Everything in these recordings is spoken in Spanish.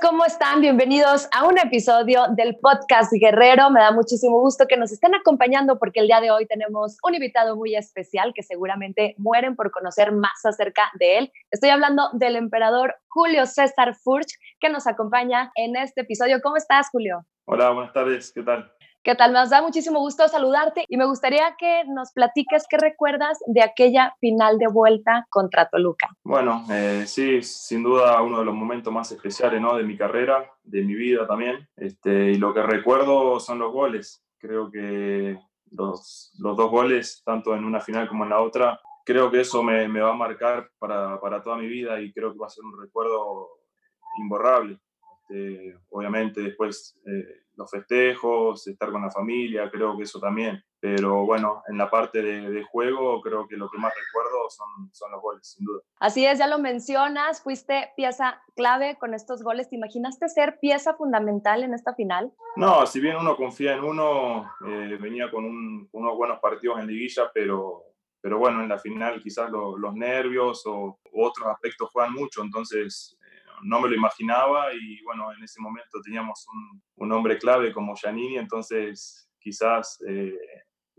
¿cómo están? Bienvenidos a un episodio del podcast Guerrero. Me da muchísimo gusto que nos estén acompañando porque el día de hoy tenemos un invitado muy especial que seguramente mueren por conocer más acerca de él. Estoy hablando del emperador Julio César Furch que nos acompaña en este episodio. ¿Cómo estás, Julio? Hola, buenas tardes. ¿Qué tal? ¿Qué tal? Nos da muchísimo gusto saludarte y me gustaría que nos platiques qué recuerdas de aquella final de vuelta contra Toluca. Bueno, eh, sí, sin duda uno de los momentos más especiales ¿no? de mi carrera, de mi vida también. Este, y lo que recuerdo son los goles. Creo que los, dos goles, tanto en una final como en la otra, creo que eso me, me va a marcar para, para, toda mi vida y creo que va a ser un recuerdo imborrable. Este, obviamente después... Eh, los festejos, estar con la familia, creo que eso también. Pero bueno, en la parte de, juego, creo que lo que más recuerdo son, son los goles, sin duda. Así es, ya lo mencionas, fuiste pieza clave con estos goles. ¿Te imaginaste ser pieza fundamental en esta final? No, si bien uno confía en uno, eh, venía con unos buenos partidos en liguilla, pero, pero bueno, en la final quizás los nervios o, otros aspectos juegan mucho, entonces no me lo imaginaba y bueno, en ese momento teníamos un, un hombre clave como Giannini, entonces quizás eh,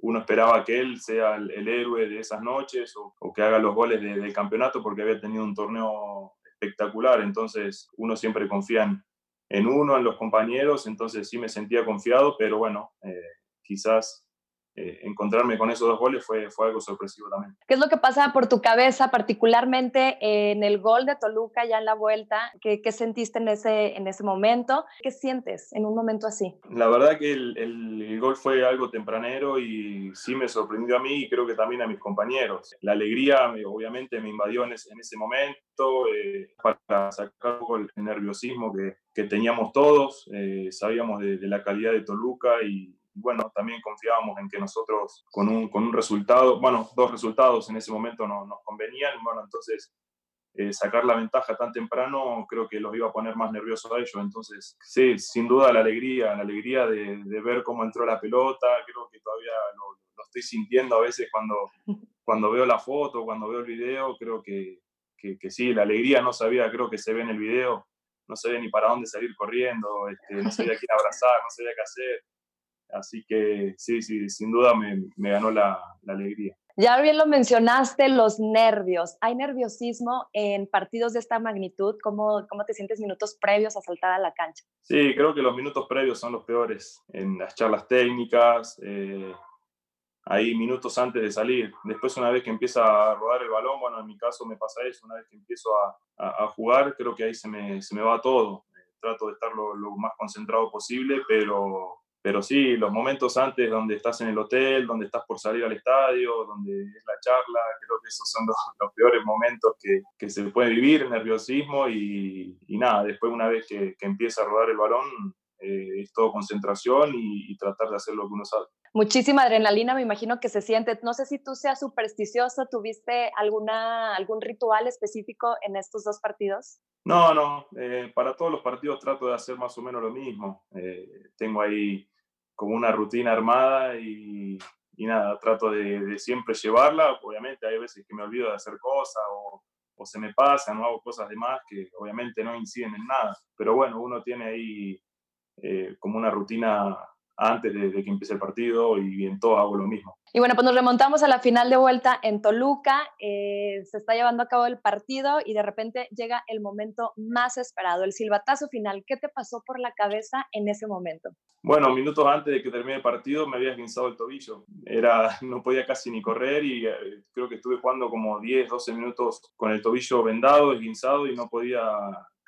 uno esperaba que él sea el, héroe de esas noches o, que haga los goles del campeonato porque había tenido un torneo espectacular, entonces uno siempre confía en, uno, en los compañeros, entonces sí me sentía confiado, pero bueno, eh, quizás eh, encontrarme con esos dos goles fue, fue algo sorpresivo también. ¿Qué es lo que pasa por tu cabeza, particularmente en el gol de Toluca ya en la vuelta? ¿Qué, qué sentiste en ese, en ese momento? ¿Qué sientes en un momento así? La verdad que el, el, gol fue algo tempranero y sí me sorprendió a mí y creo que también a mis compañeros. La alegría obviamente me invadió en ese, en ese momento eh, para sacar el nerviosismo que, que teníamos todos. Eh, sabíamos de, de la calidad de Toluca y, bueno, también confiábamos en que nosotros con un, con un resultado, bueno, dos resultados en ese momento no, nos convenían, bueno, entonces eh, sacar la ventaja tan temprano creo que los iba a poner más nerviosos a ellos, entonces sí, sin duda la alegría, la alegría de, de ver cómo entró la pelota, creo que todavía lo, lo, estoy sintiendo a veces cuando, cuando veo la foto, cuando veo el video, creo que, que, que sí, la alegría no sabía, creo que se ve en el video, no sabía ni para dónde salir corriendo, este, no sabía quién abrazar, no sabía qué hacer. Así que sí, sí, sin duda me, me ganó la, la, alegría. Ya bien lo mencionaste, los nervios. ¿Hay nerviosismo en partidos de esta magnitud? ¿Cómo, ¿Cómo te sientes minutos previos a saltar a la cancha? Sí, creo que los minutos previos son los peores en las charlas técnicas, eh, ahí minutos antes de salir. Después, una vez que empieza a rodar el balón, bueno, en mi caso me pasa eso, una vez que empiezo a, a, a jugar, creo que ahí se me, se me va todo. trato de estar lo, lo más concentrado posible, pero pero sí, los momentos antes donde estás en el hotel, donde estás por salir al estadio, donde es la charla, creo que esos son los, los peores momentos que, que, se puede vivir, nerviosismo y, y nada, después una vez que, que, empieza a rodar el balón, eh, es todo concentración y, y, tratar de hacer lo que uno sabe. Muchísima adrenalina, me imagino que se siente. No sé si tú seas supersticioso, ¿tuviste alguna, algún ritual específico en estos dos partidos? No, no, eh, para todos los partidos trato de hacer más o menos lo mismo. Eh, tengo ahí como una rutina armada y, y nada, trato de, de, siempre llevarla. Obviamente hay veces que me olvido de hacer cosas o, o se me pasan o hago cosas de más que obviamente no inciden en nada. Pero bueno, uno tiene ahí eh, como una rutina antes de, de, que empiece el partido y en todo hago lo mismo. Y bueno, pues nos remontamos a la final de vuelta en Toluca, eh, se está llevando a cabo el partido y de repente llega el momento más esperado, el silbatazo final. ¿Qué te pasó por la cabeza en ese momento? Bueno, minutos antes de que termine el partido me había esguinzado el tobillo. Era, no podía casi ni correr y eh, creo que estuve jugando como 10, 12 minutos con el tobillo vendado, esguinzado y no podía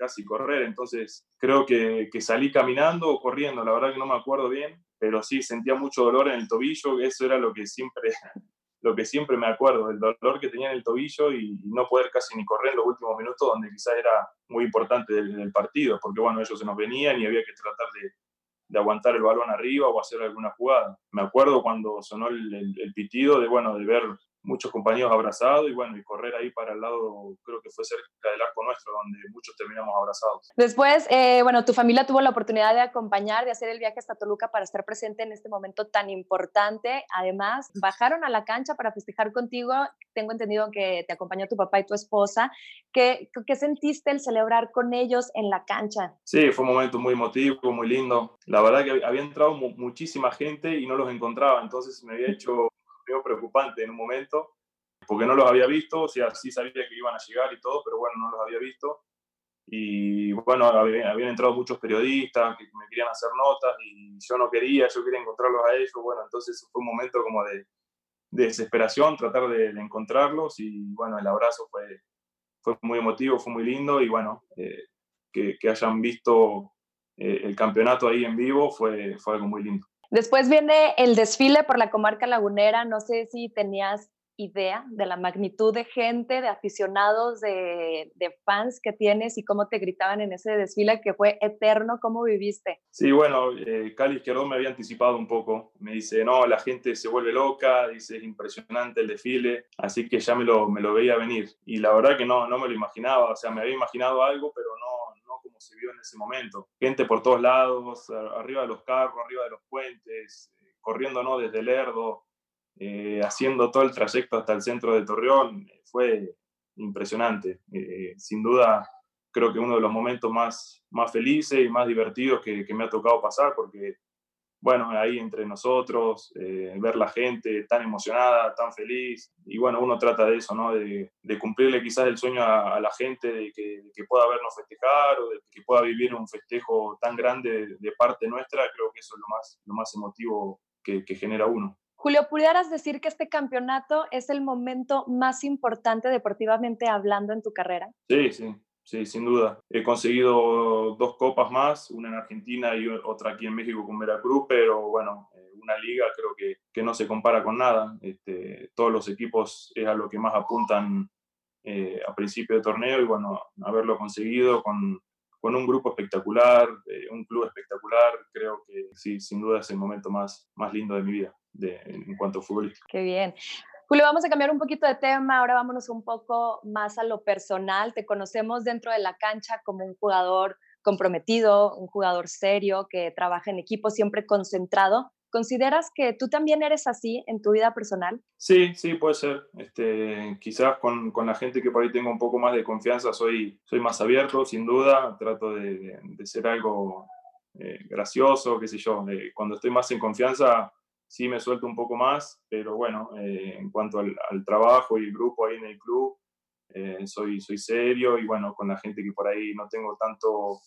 casi correr, entonces creo que, salí caminando o corriendo, la verdad que no me acuerdo bien, pero sí sentía mucho dolor en el tobillo, eso era lo que siempre, lo que siempre me acuerdo, el dolor que tenía en el tobillo y, no poder casi ni correr en los últimos minutos, donde quizás era muy importante del, partido, porque bueno, ellos se nos venían y había que tratar de, aguantar el balón arriba o hacer alguna jugada. Me acuerdo cuando sonó el, el, el, pitido de, bueno, de ver muchos compañeros abrazados y bueno, y correr ahí para el lado, creo que fue cerca del arco nuestro, donde muchos terminamos abrazados. Después, eh, bueno, tu familia tuvo la oportunidad de acompañar, de hacer el viaje hasta Toluca para estar presente en este momento tan importante. Además, bajaron a la cancha para festejar contigo. Tengo entendido que te acompañó tu papá y tu esposa. ¿Qué, qué sentiste el celebrar con ellos en la cancha? Sí, fue un momento muy emotivo, muy lindo. La verdad que había entrado muchísima gente y no los encontraba, entonces me había hecho preocupante en un momento, porque no los había visto, o sea, sí sabía que iban a llegar y todo, pero bueno, no los había visto. Y bueno, habían, entrado muchos periodistas que me querían hacer notas y yo no quería, yo quería encontrarlos a ellos. Bueno, entonces fue un momento como de, desesperación, tratar de, encontrarlos y bueno, el abrazo fue, fue muy emotivo, fue muy lindo y bueno, eh, que, hayan visto eh, el campeonato ahí en vivo fue, fue algo muy lindo. Después viene el desfile por la comarca lagunera. No sé si tenías idea de la magnitud de gente, de aficionados, de, fans que tienes y cómo te gritaban en ese desfile que fue eterno. ¿Cómo viviste? Sí, bueno, eh, Cali Izquierdo me había anticipado un poco. Me dice, no, la gente se vuelve loca, dice, es impresionante el desfile, así que ya me lo, me lo veía venir. Y la verdad que no, no me lo imaginaba, o sea, me había imaginado algo, pero no, se vio en ese momento. Gente por todos lados, arriba de los carros, arriba de los puentes, eh, corriendo ¿no? desde Lerdo, eh, haciendo todo el trayecto hasta el centro de Torreón. Fue impresionante. Eh, sin duda, creo que uno de los momentos más, más felices y más divertidos que me ha tocado pasar, porque bueno, ahí entre nosotros, eh, ver la gente tan emocionada, tan feliz. Y bueno, uno trata de eso, ¿no? De, cumplirle quizás el sueño a, la gente de que, pueda vernos festejar o de que pueda vivir un festejo tan grande de, parte nuestra. Creo que eso es lo más, lo más emotivo que, que genera uno. Julio, ¿pudieras decir que este campeonato es el momento más importante deportivamente hablando en tu carrera? Sí, sí, Sí, sin duda. He conseguido dos copas más, una en Argentina y otra aquí en México con Veracruz, pero bueno, eh, una liga creo que, que no se compara con nada. Este, todos los equipos es a lo que más apuntan eh, a principio de torneo y bueno, haberlo conseguido con, con un grupo espectacular, eh, un club espectacular, creo que sí, sin duda es el momento más, más lindo de mi vida de, en cuanto a fútbol. Qué bien. Julio, vamos a cambiar un poquito de tema, ahora vámonos un poco más a lo personal. Te conocemos dentro de la cancha como un jugador comprometido, un jugador serio que trabaja en equipo, siempre concentrado. ¿Consideras que tú también eres así en tu vida personal? Sí, sí, puede ser. Este, quizás con, con la gente que por ahí tengo un poco más de confianza soy, soy más abierto, sin duda. Trato de, de, ser algo eh, gracioso, qué sé yo. Eh, cuando estoy más en confianza, sí me suelto un poco más, pero bueno, eh, en cuanto al, trabajo y grupo ahí en el club, eh, soy, soy serio y bueno, con la gente que por ahí no tengo tanto,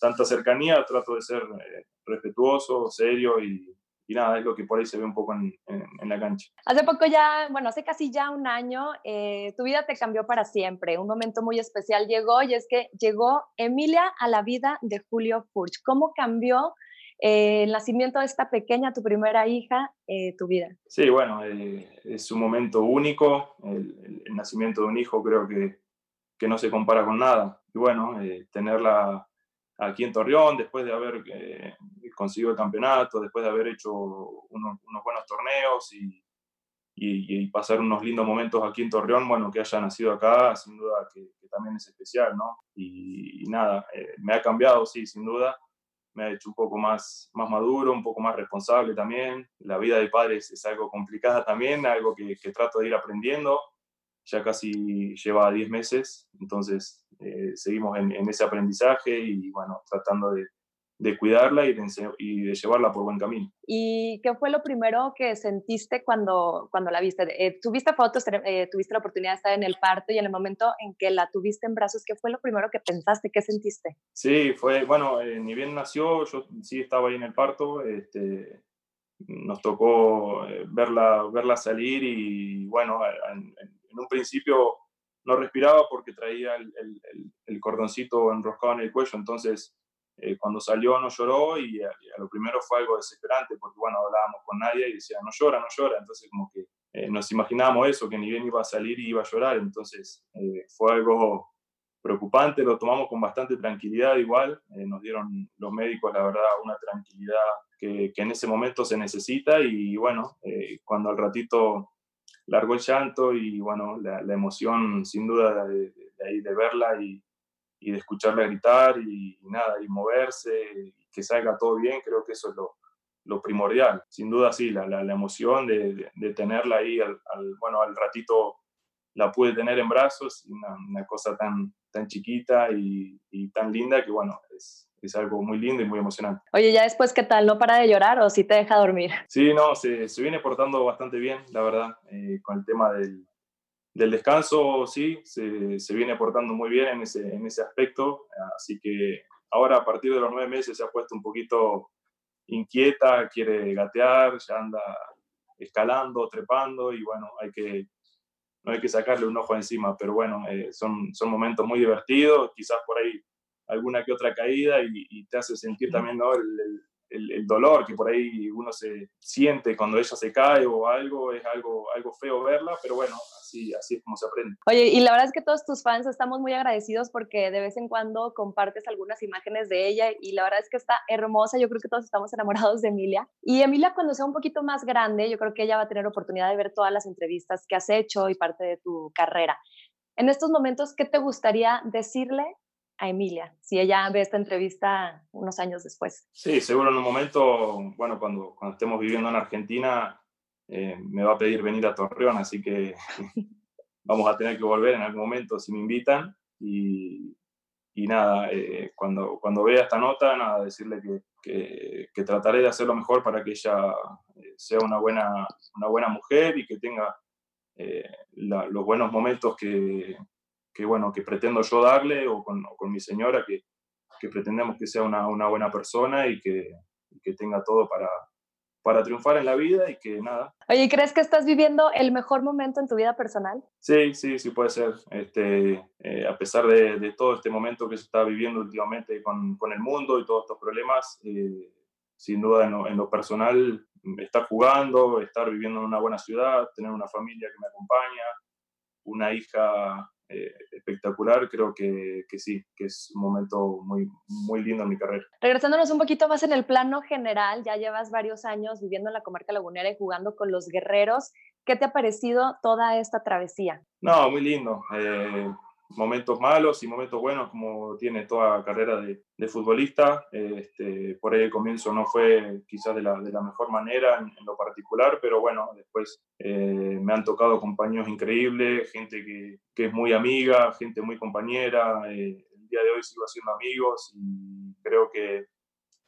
tanta cercanía, trato de ser eh, respetuoso, serio y, y, nada, es lo que por ahí se ve un poco en, en, la cancha. Hace poco ya, bueno, hace casi ya un año, tu vida te cambió para siempre, un momento muy especial llegó y es que llegó Emilia a la vida de Julio Furch. ¿Cómo cambió? Eh, el nacimiento de esta pequeña, tu primera hija, eh, tu vida. Sí, bueno, eh, es un momento único. El, nacimiento de un hijo creo que, que, no se compara con nada. Y bueno, tenerla aquí en Torreón, después de haber conseguido el campeonato, después de haber hecho unos, buenos torneos y, y, pasar unos lindos momentos aquí en Torreón, bueno, que haya nacido acá, sin duda que, también es especial, ¿no? Y nada, me ha cambiado, sí, sin duda me ha hecho un poco más, más maduro, un poco más responsable también. La vida de padres es algo complicada también, algo que, trato de ir aprendiendo. Ya casi lleva 10 meses, entonces eh, seguimos en, en, ese aprendizaje y bueno, tratando de, de cuidarla y de, y de, llevarla por buen camino. ¿Y qué fue lo primero que sentiste cuando, cuando la viste? Eh, ¿Tuviste fotos, eh, tuviste la oportunidad de estar en el parto y en el momento en que la tuviste en brazos, qué fue lo primero que pensaste, qué sentiste? Sí, fue, bueno, eh, ni bien nació, yo sí estaba ahí en el parto, este, nos tocó verla, verla salir y bueno, en, en un principio no respiraba porque traía el, el, el cordoncito enroscado en el cuello, entonces eh, cuando salió no lloró y a, lo primero fue algo desesperante porque, bueno, hablábamos con nadie y decía, no llora, no llora. Entonces, como que eh, nos imaginábamos eso, que ni bien iba a salir y iba a llorar. Entonces, eh, fue algo preocupante, lo tomamos con bastante tranquilidad igual. nos dieron los médicos, la verdad, una tranquilidad que, en ese momento se necesita y, bueno, cuando al ratito largó el llanto y bueno, la, emoción sin duda de, ahí de verla y, y, de escucharla gritar y, nada, y moverse, y que salga todo bien, creo que eso es lo, lo primordial. Sin duda sí, la, la, emoción de, de, tenerla ahí, al, bueno, al ratito la pude tener en brazos, una, una cosa tan, tan chiquita y, y, tan linda que bueno, es, es algo muy lindo y muy emocionante. Oye, ya después, ¿qué tal? ¿No para de llorar o si te deja dormir? Sí, no, se, se viene portando bastante bien, la verdad, eh, con el tema del, del descanso, sí, se, se, viene portando muy bien en ese, en ese aspecto, así que ahora a partir de los nueve meses se ha puesto un poquito inquieta, quiere gatear, ya anda escalando, trepando y bueno, hay que, no hay que sacarle un ojo encima, pero bueno, eh, son, son momentos muy divertidos, quizás por ahí alguna que otra caída y, te hace sentir también ¿no? El, dolor que por ahí uno se siente cuando ella se cae o algo, es algo, algo feo verla, pero bueno, así, así es como se aprende. Oye, y la verdad es que todos tus fans estamos muy agradecidos porque de vez en cuando compartes algunas imágenes de ella y la verdad es que está hermosa, yo creo que todos estamos enamorados de Emilia. Y Emilia cuando sea un poquito más grande, yo creo que ella va a tener oportunidad de ver todas las entrevistas que has hecho y parte de tu carrera. En estos momentos, ¿qué te gustaría decirle a Emilia, si ella ve esta entrevista unos años después. Sí, seguro en un momento, bueno, cuando, cuando estemos viviendo en Argentina, eh, me va a pedir venir a Torreón, así que vamos a tener que volver en algún momento si me invitan. Y, nada, eh, cuando, vea esta nota, nada, decirle que, que, trataré de hacer lo mejor para que ella eh, sea una buena, una buena mujer y que tenga los buenos momentos que, que, bueno, que pretendo yo darle o con, con mi señora, que, que, pretendemos que sea una, una buena persona y que, que, tenga todo para, para triunfar en la vida y que nada. Oye, ¿crees que estás viviendo el mejor momento en tu vida personal? Sí, sí, sí puede ser. Este, eh, a pesar de, de, todo este momento que se está viviendo últimamente con, con el mundo y todos estos problemas, eh, sin duda en lo, en lo, personal, estar jugando, estar viviendo en una buena ciudad, tener una familia que me acompaña, una hija eh, espectacular, creo que, que, sí, que es un momento muy, muy lindo en mi carrera. Regresándonos un poquito más en el plano general, ya llevas varios años viviendo en la comarca lagunera y jugando con los guerreros. ¿Qué te ha parecido toda esta travesía? No, muy lindo. Eh, momentos malos y momentos buenos como tiene toda carrera de, futbolista. Este, por ahí el comienzo no fue quizás de la, de la mejor manera en, lo particular, pero bueno, después eh, me han tocado compañeros increíbles, gente que, que, es muy amiga, gente muy compañera. Eh, el día de hoy sigo haciendo amigos y creo que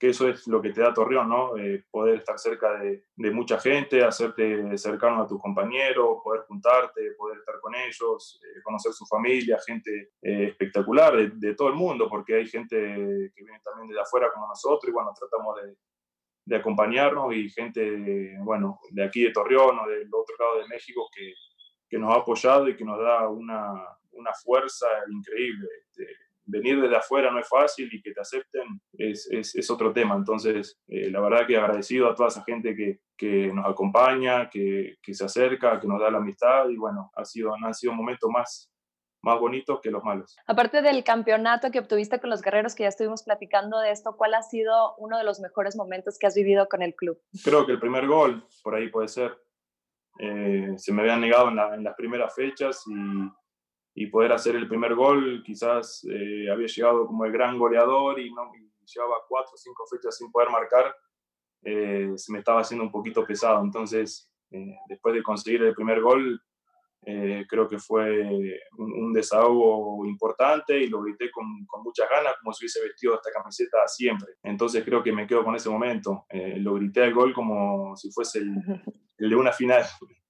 que eso es lo que te da Torreón, ¿no? Eh, poder estar cerca de, de, mucha gente, hacerte cercano a tus compañeros, poder juntarte, poder estar con ellos, eh, conocer su familia, gente eh, espectacular de, de, todo el mundo, porque hay gente que viene también de afuera como nosotros y bueno, tratamos de, de acompañarnos y gente, bueno, de aquí de Torreón o del otro lado de México que, que nos ha apoyado y que nos da una, una fuerza increíble. Este, venir desde afuera no es fácil y que te acepten es, es, es otro tema. Entonces, eh, la verdad que agradecido a toda esa gente que, que nos acompaña, que, que, se acerca, que nos da la amistad y bueno, ha sido, han sido momentos más, más bonitos que los malos. Aparte del campeonato que obtuviste con los guerreros, que ya estuvimos platicando de esto, ¿cuál ha sido uno de los mejores momentos que has vivido con el club? Creo que el primer gol, por ahí puede ser. Eh, se me habían negado en, la, en las primeras fechas y y poder hacer el primer gol, quizás eh, había llegado como el gran goleador y, no, llevaba cuatro o cinco fechas sin poder marcar, eh, se me estaba haciendo un poquito pesado. Entonces, eh, después de conseguir el primer gol, creo que fue un, un, desahogo importante y lo grité con, con, muchas ganas, como si hubiese vestido esta camiseta siempre. Entonces, creo que me quedo con ese momento. lo grité el gol como si fuese el, el de una final.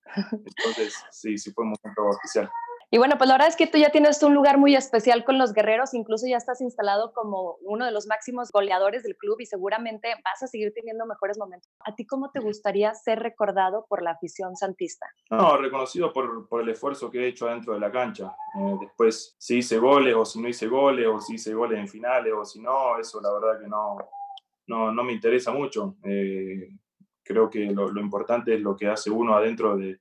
Entonces, sí, sí fue un momento especial. Y bueno, pues la verdad es que tú ya tienes un lugar muy especial con los guerreros, incluso ya estás instalado como uno de los máximos goleadores del club y seguramente vas a seguir teniendo mejores momentos. ¿A ti cómo te gustaría ser recordado por la afición santista? No, reconocido por, por el esfuerzo que he hecho dentro de la cancha. Eh, después, si hice goles o si no hice goles o si hice goles en finales o si no, eso la verdad que no, no, no me interesa mucho. Eh, creo que lo, lo importante es lo que hace uno adentro de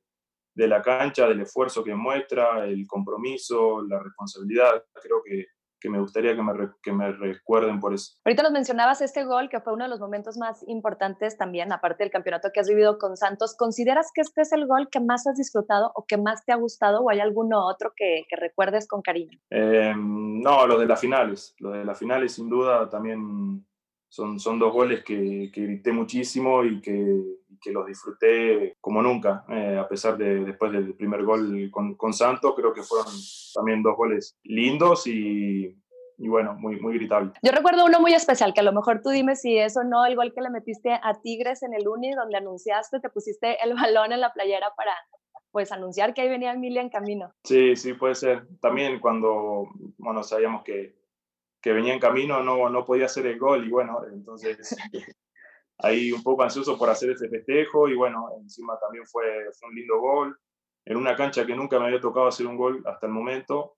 de la cancha, del esfuerzo que muestra, el compromiso, la responsabilidad. Creo que, que me gustaría que me, que me recuerden por eso. Ahorita nos mencionabas este gol, que fue uno de los momentos más importantes también, aparte del campeonato que has vivido con Santos. ¿Consideras que este es el gol que más has disfrutado o que más te ha gustado o hay alguno otro que, que recuerdes con cariño? Eh, no, los de las finales. Los de las finales sin duda también son, son dos goles que, que grité muchísimo y que, que los disfruté como nunca, eh, a pesar de después del primer gol con, con, Santos, creo que fueron también dos goles lindos y, y bueno, muy, muy gritable. Yo recuerdo uno muy especial, que a lo mejor tú dime si eso no, el gol que le metiste a Tigres en el Uni, donde anunciaste, te pusiste el balón en la playera para pues anunciar que ahí venía Emilia en camino. Sí, sí, puede ser. También cuando, bueno, sabíamos que, que venía en camino, no, no podía hacer el gol y bueno, entonces ahí un poco ansioso por hacer ese festejo y bueno, encima también fue, fue, un lindo gol en una cancha que nunca me había tocado hacer un gol hasta el momento.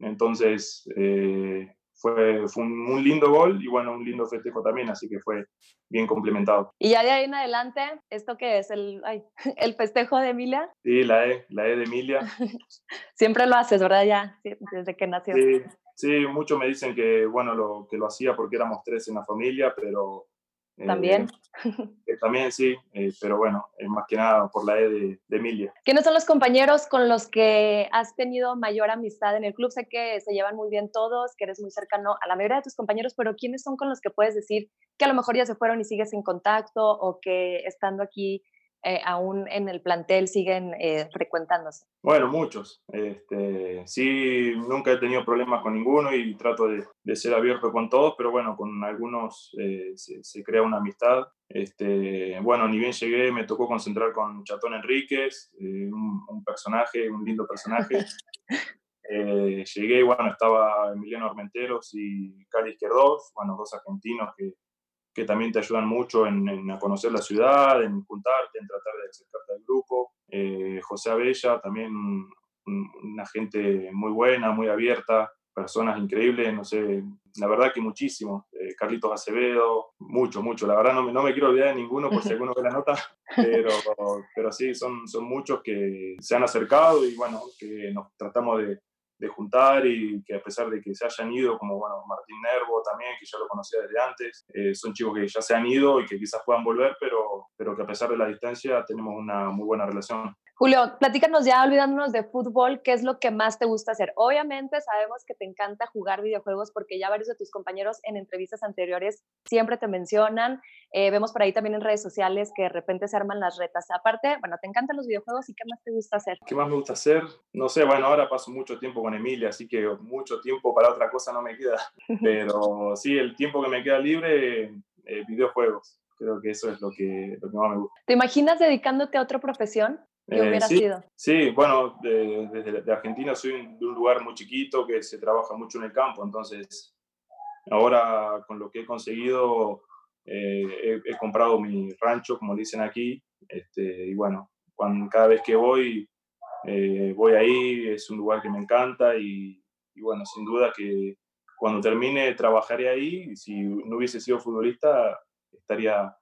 Entonces eh, fue, fue un, un, lindo gol y bueno, un lindo festejo también, así que fue bien complementado. Y ya de ahí en adelante, ¿esto qué es? ¿El, ay, el festejo de Emilia? Sí, la E, la E de Emilia. Siempre lo haces, ¿verdad? Ya, desde que nació. Sí, sí, muchos me dicen que bueno, lo, que lo hacía porque éramos tres en la familia, pero también. Eh, también sí, eh, pero bueno, más que nada por la E de, de, Emilia. ¿Quiénes son los compañeros con los que has tenido mayor amistad en el club? Sé que se llevan muy bien todos, que eres muy cercano a la mayoría de tus compañeros, pero ¿quiénes son con los que puedes decir que a lo mejor ya se fueron y sigues en contacto o que estando aquí eh, aún en el plantel siguen eh, frecuentándose? Bueno, muchos. Este, sí, nunca he tenido problemas con ninguno y trato de, de ser abierto con todos, pero bueno, con algunos eh, se, se, crea una amistad. Este, bueno, ni bien llegué, me tocó concentrar con Chatón Enríquez, eh, un, un, personaje, un lindo personaje. llegué y bueno, estaba Emiliano Armenteros y Cali Izquierdos, bueno, dos argentinos que que también te ayudan mucho en, en, a conocer la ciudad, en juntarte, en tratar de acercarte al grupo. Eh, José Abella, también un, una gente muy buena, muy abierta, personas increíbles, no sé, la verdad que muchísimo. Eh, Carlitos Acevedo, mucho, mucho. La verdad no me, no me quiero olvidar de ninguno por si alguno ve la nota, pero, pero sí, son, son muchos que se han acercado y bueno, que nos tratamos de, de juntar y que a pesar de que se hayan ido, como bueno, Martín Nervo también, que ya lo conocía desde antes, eh, son chicos que ya se han ido y que quizás puedan volver, pero, pero que a pesar de la distancia tenemos una muy buena relación. Julio, platícanos ya olvidándonos de fútbol, ¿qué es lo que más te gusta hacer? Obviamente sabemos que te encanta jugar videojuegos porque ya varios de tus compañeros en entrevistas anteriores siempre te mencionan. Eh, vemos por ahí también en redes sociales que de repente se arman las retas. Aparte, bueno, te encantan los videojuegos y ¿qué más te gusta hacer? ¿Qué más me gusta hacer? No sé, bueno, ahora paso mucho tiempo con Emilia, así que mucho tiempo para otra cosa no me queda. Pero sí, el tiempo que me queda libre, eh, videojuegos. Creo que eso es lo que, lo que más me gusta. ¿Te imaginas dedicándote a otra profesión? ¿Qué hubiera eh, sí, sido? Sí, bueno, desde de, Argentina soy de un lugar muy chiquito que se trabaja mucho en el campo, entonces ahora con lo que he conseguido eh, he, he, comprado mi rancho, como dicen aquí, este, y bueno, cuando, cada vez que voy, eh, voy ahí, es un lugar que me encanta y, y, bueno, sin duda que cuando termine trabajaré ahí si no hubiese sido futbolista estaría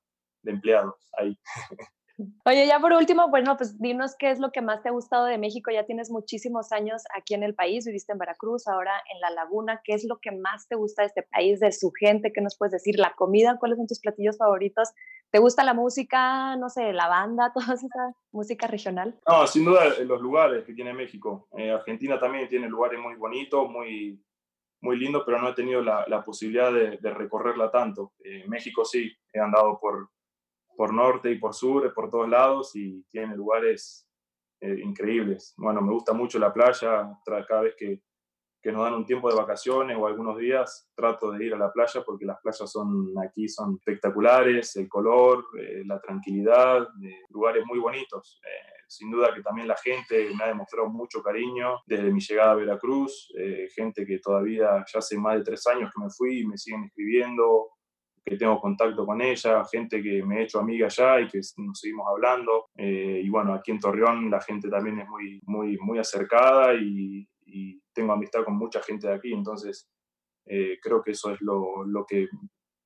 de empleado ahí. Oye, ya por último, bueno, pues dinos qué es lo que más te ha gustado de México. Ya tienes muchísimos años aquí en el país, viviste en Veracruz, ahora en La Laguna. ¿Qué es lo que más te gusta de este país, de su gente? ¿Qué nos puedes decir? ¿La comida? ¿Cuáles son tus platillos favoritos? ¿Te gusta la música, no sé, la banda, toda esa música regional? No, sin duda los lugares que tiene México. Eh, Argentina también tiene lugares muy bonitos, muy, muy lindos, pero no he tenido la, la posibilidad de, de, recorrerla tanto. Eh, México sí, he andado por por norte y por sur, por todos lados y tiene lugares eh, increíbles. Bueno, me gusta mucho la playa, cada vez que, que, nos dan un tiempo de vacaciones o algunos días, trato de ir a la playa porque las playas son aquí son espectaculares, el color, eh, la tranquilidad, eh, lugares muy bonitos. sin duda que también la gente me ha demostrado mucho cariño desde mi llegada a Veracruz, gente que todavía ya hace más de tres años que me fui y me siguen escribiendo, que tengo contacto con ella, gente que me he hecho amiga allá y que nos seguimos hablando. Eh, y bueno, aquí en Torreón la gente también es muy, muy, muy acercada y, tengo amistad con mucha gente de aquí, entonces eh, creo que eso es lo, lo, que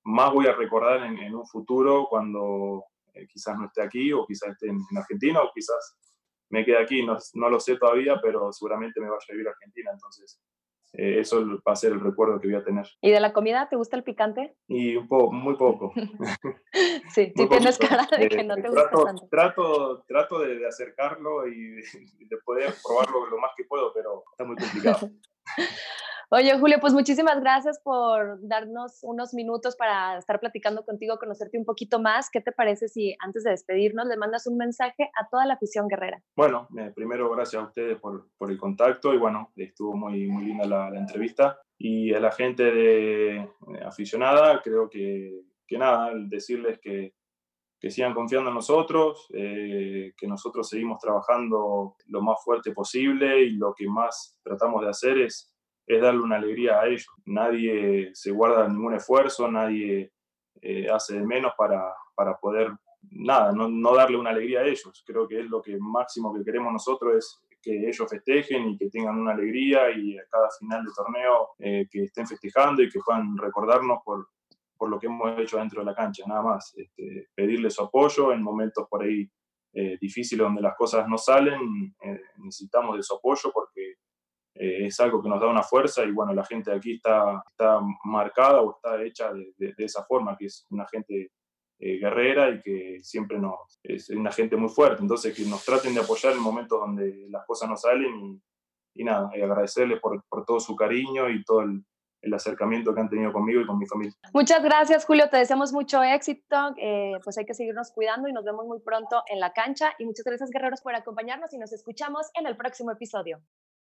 más voy a recordar en, un futuro cuando eh, quizás no esté aquí o quizás esté en, en Argentina o quizás me quede aquí, no, no, lo sé todavía, pero seguramente me vaya a vivir a Argentina, entonces eh, eso va a ser el recuerdo que voy a tener. ¿Y de la comida te gusta el picante? Y un poco, muy poco. sí, sí tienes cara de que no te trato, gusta tanto. Trato, trato de, acercarlo y de, poder probarlo lo más que puedo, pero está muy complicado. Oye, Julio, pues muchísimas gracias por darnos unos minutos para estar platicando contigo, conocerte un poquito más. ¿Qué te parece si antes de despedirnos le mandas un mensaje a toda la afición guerrera? Bueno, eh, primero gracias a ustedes por, por, el contacto y bueno, estuvo muy, muy linda la, la entrevista. Y a la gente de, eh, aficionada, creo que, que nada, decirles que, que sigan confiando en nosotros, eh, que nosotros seguimos trabajando lo más fuerte posible y lo que más tratamos de hacer es es darle una alegría a ellos. Nadie se guarda ningún esfuerzo, nadie eh, hace de menos para, para poder, nada, no, no, darle una alegría a ellos. Creo que es lo que máximo que queremos nosotros es que ellos festejen y que tengan una alegría y a cada final de torneo eh, que estén festejando y que puedan recordarnos por, por lo que hemos hecho dentro de la cancha, nada más. Este, su apoyo en momentos por ahí eh, difíciles donde las cosas no salen, necesitamos de su apoyo porque eh, es algo que nos da una fuerza y bueno, la gente aquí está, está marcada o está hecha de, esa forma, que es una gente eh, guerrera y que siempre nos, es una gente muy fuerte, entonces que nos traten de apoyar en momentos donde las cosas no salen y, nada, y agradecerles por, por, todo su cariño y todo el, el, acercamiento que han tenido conmigo y con mi familia. Muchas gracias Julio, te deseamos mucho éxito, eh, pues hay que seguirnos cuidando y nos vemos muy pronto en la cancha y muchas gracias guerreros por acompañarnos y nos escuchamos en el próximo episodio.